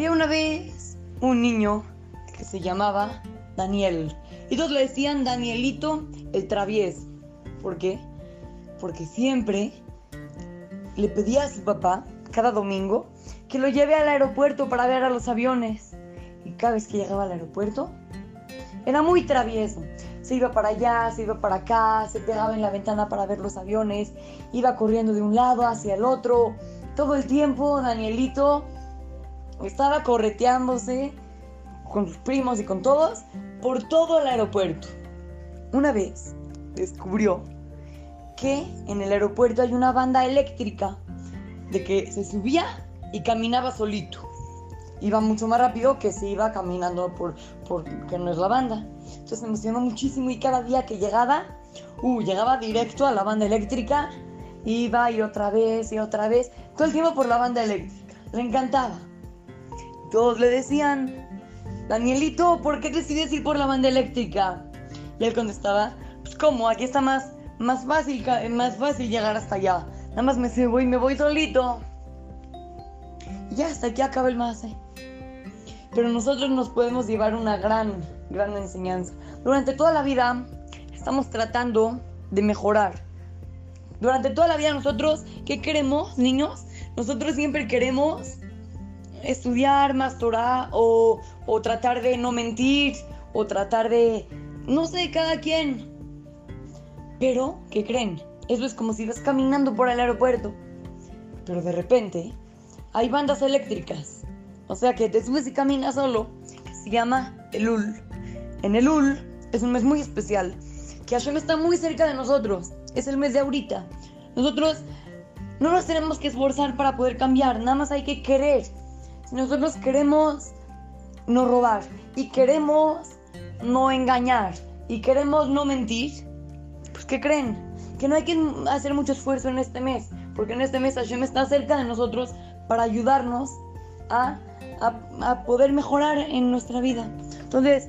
Había una vez un niño que se llamaba Daniel. Y todos le decían Danielito el travieso. ¿Por qué? Porque siempre le pedía a su papá, cada domingo, que lo lleve al aeropuerto para ver a los aviones. Y cada vez que llegaba al aeropuerto, era muy travieso. Se iba para allá, se iba para acá, se pegaba en la ventana para ver los aviones, iba corriendo de un lado hacia el otro. Todo el tiempo Danielito estaba correteándose con sus primos y con todos por todo el aeropuerto. Una vez descubrió que en el aeropuerto hay una banda eléctrica de que se subía y caminaba solito. Iba mucho más rápido que si iba caminando por, por que no es la banda. Entonces me emocionó muchísimo y cada día que llegaba, uh, llegaba directo a la banda eléctrica, iba y otra vez y otra vez, todo el tiempo por la banda eléctrica. Le encantaba. Todos le decían, Danielito, ¿por qué decides ir por la banda eléctrica? Y él contestaba, pues cómo, aquí está más, más, fácil, más fácil llegar hasta allá. Nada más me subo y me voy solito. Y ya hasta aquí acaba el más. Pero nosotros nos podemos llevar una gran, gran enseñanza. Durante toda la vida estamos tratando de mejorar. Durante toda la vida nosotros, ¿qué queremos, niños? Nosotros siempre queremos estudiar más o, o tratar de no mentir o tratar de, no sé, cada quien. Pero, ¿qué creen? Eso es como si vas caminando por el aeropuerto. Pero de repente hay bandas eléctricas. O sea que te subes y caminas solo. Se llama el Ul. En el Ul es un mes muy especial. Que Hashem está muy cerca de nosotros. Es el mes de ahorita. Nosotros no nos tenemos que esforzar para poder cambiar. Nada más hay que querer. Nosotros queremos no robar y queremos no engañar y queremos no mentir, pues ¿qué creen? Que no hay que hacer mucho esfuerzo en este mes, porque en este mes Hashem está cerca de nosotros para ayudarnos a, a, poder mejorar en nuestra vida. Entonces,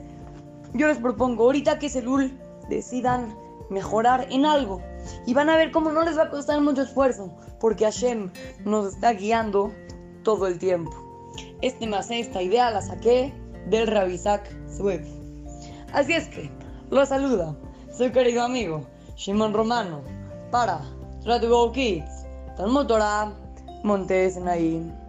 yo les propongo, ahorita que Selul decidan mejorar en algo, y van a ver cómo no les va a costar mucho esfuerzo, porque Hashem nos está guiando todo el tiempo. Este más esta idea la saqué del Rabisak Swift. Así es que, lo saluda su querido amigo Shimon Romano para Radio Kids, Talmud Torah, Montes Naim.